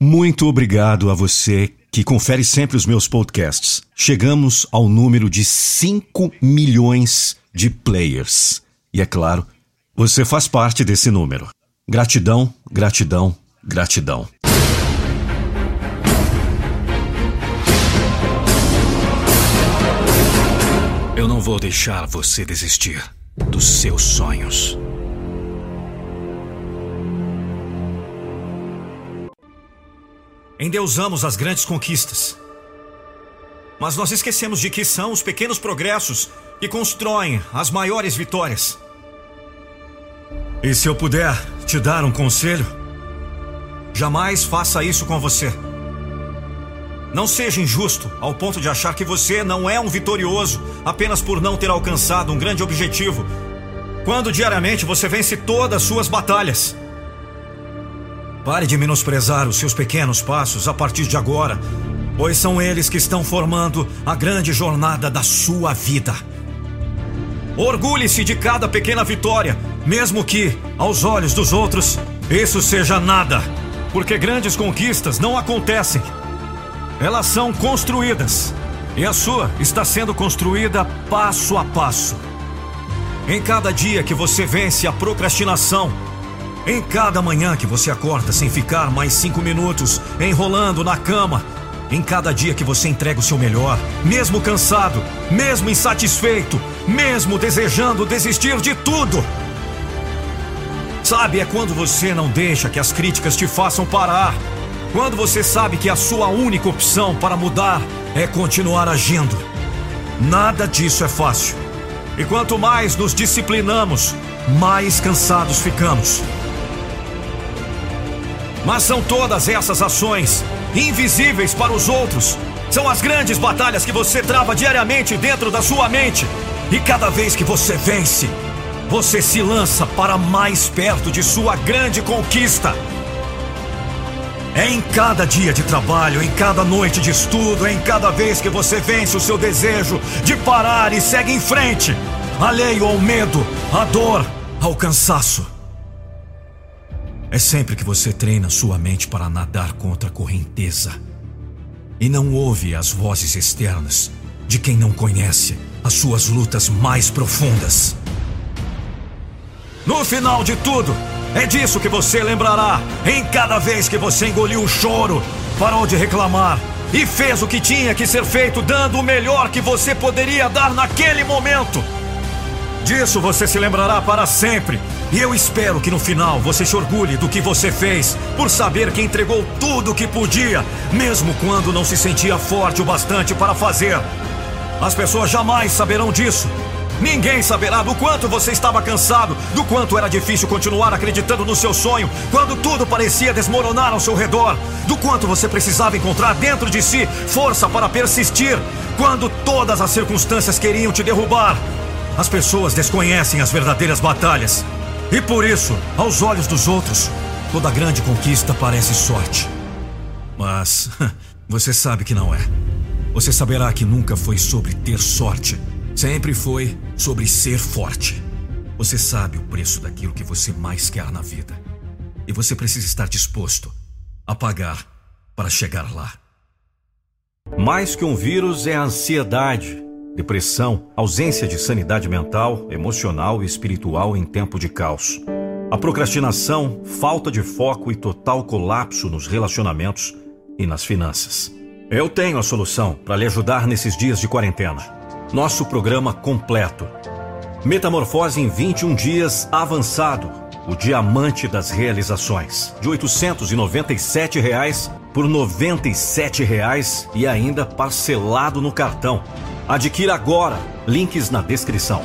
Muito obrigado a você que confere sempre os meus podcasts. Chegamos ao número de 5 milhões de players. E é claro, você faz parte desse número. Gratidão, gratidão, gratidão. Eu não vou deixar você desistir dos seus sonhos. Endeusamos as grandes conquistas. Mas nós esquecemos de que são os pequenos progressos que constroem as maiores vitórias. E se eu puder te dar um conselho, jamais faça isso com você. Não seja injusto ao ponto de achar que você não é um vitorioso apenas por não ter alcançado um grande objetivo, quando diariamente você vence todas as suas batalhas. Pare de menosprezar os seus pequenos passos a partir de agora, pois são eles que estão formando a grande jornada da sua vida. Orgulhe-se de cada pequena vitória, mesmo que, aos olhos dos outros, isso seja nada, porque grandes conquistas não acontecem. Elas são construídas, e a sua está sendo construída passo a passo. Em cada dia que você vence a procrastinação, em cada manhã que você acorda sem ficar mais cinco minutos enrolando na cama. Em cada dia que você entrega o seu melhor, mesmo cansado, mesmo insatisfeito, mesmo desejando desistir de tudo. Sabe, é quando você não deixa que as críticas te façam parar. Quando você sabe que a sua única opção para mudar é continuar agindo. Nada disso é fácil. E quanto mais nos disciplinamos, mais cansados ficamos. Mas são todas essas ações, invisíveis para os outros, são as grandes batalhas que você trava diariamente dentro da sua mente. E cada vez que você vence, você se lança para mais perto de sua grande conquista. É em cada dia de trabalho, em cada noite de estudo, é em cada vez que você vence o seu desejo de parar e segue em frente, alheio ao medo, à dor, ao cansaço. É sempre que você treina sua mente para nadar contra a correnteza e não ouve as vozes externas de quem não conhece as suas lutas mais profundas. No final de tudo, é disso que você lembrará em cada vez que você engoliu o choro, parou de reclamar e fez o que tinha que ser feito, dando o melhor que você poderia dar naquele momento. Disso você se lembrará para sempre e eu espero que no final você se orgulhe do que você fez, por saber que entregou tudo o que podia, mesmo quando não se sentia forte o bastante para fazer. As pessoas jamais saberão disso. Ninguém saberá do quanto você estava cansado, do quanto era difícil continuar acreditando no seu sonho, quando tudo parecia desmoronar ao seu redor, do quanto você precisava encontrar dentro de si força para persistir, quando todas as circunstâncias queriam te derrubar. As pessoas desconhecem as verdadeiras batalhas. E por isso, aos olhos dos outros, toda grande conquista parece sorte. Mas você sabe que não é. Você saberá que nunca foi sobre ter sorte. Sempre foi sobre ser forte. Você sabe o preço daquilo que você mais quer na vida. E você precisa estar disposto a pagar para chegar lá. Mais que um vírus é a ansiedade depressão, ausência de sanidade mental, emocional e espiritual em tempo de caos. A procrastinação, falta de foco e total colapso nos relacionamentos e nas finanças. Eu tenho a solução para lhe ajudar nesses dias de quarentena. Nosso programa completo. Metamorfose em 21 dias avançado. O diamante das realizações. De 897 reais por 97 reais e ainda parcelado no cartão. Adquira agora. Links na descrição.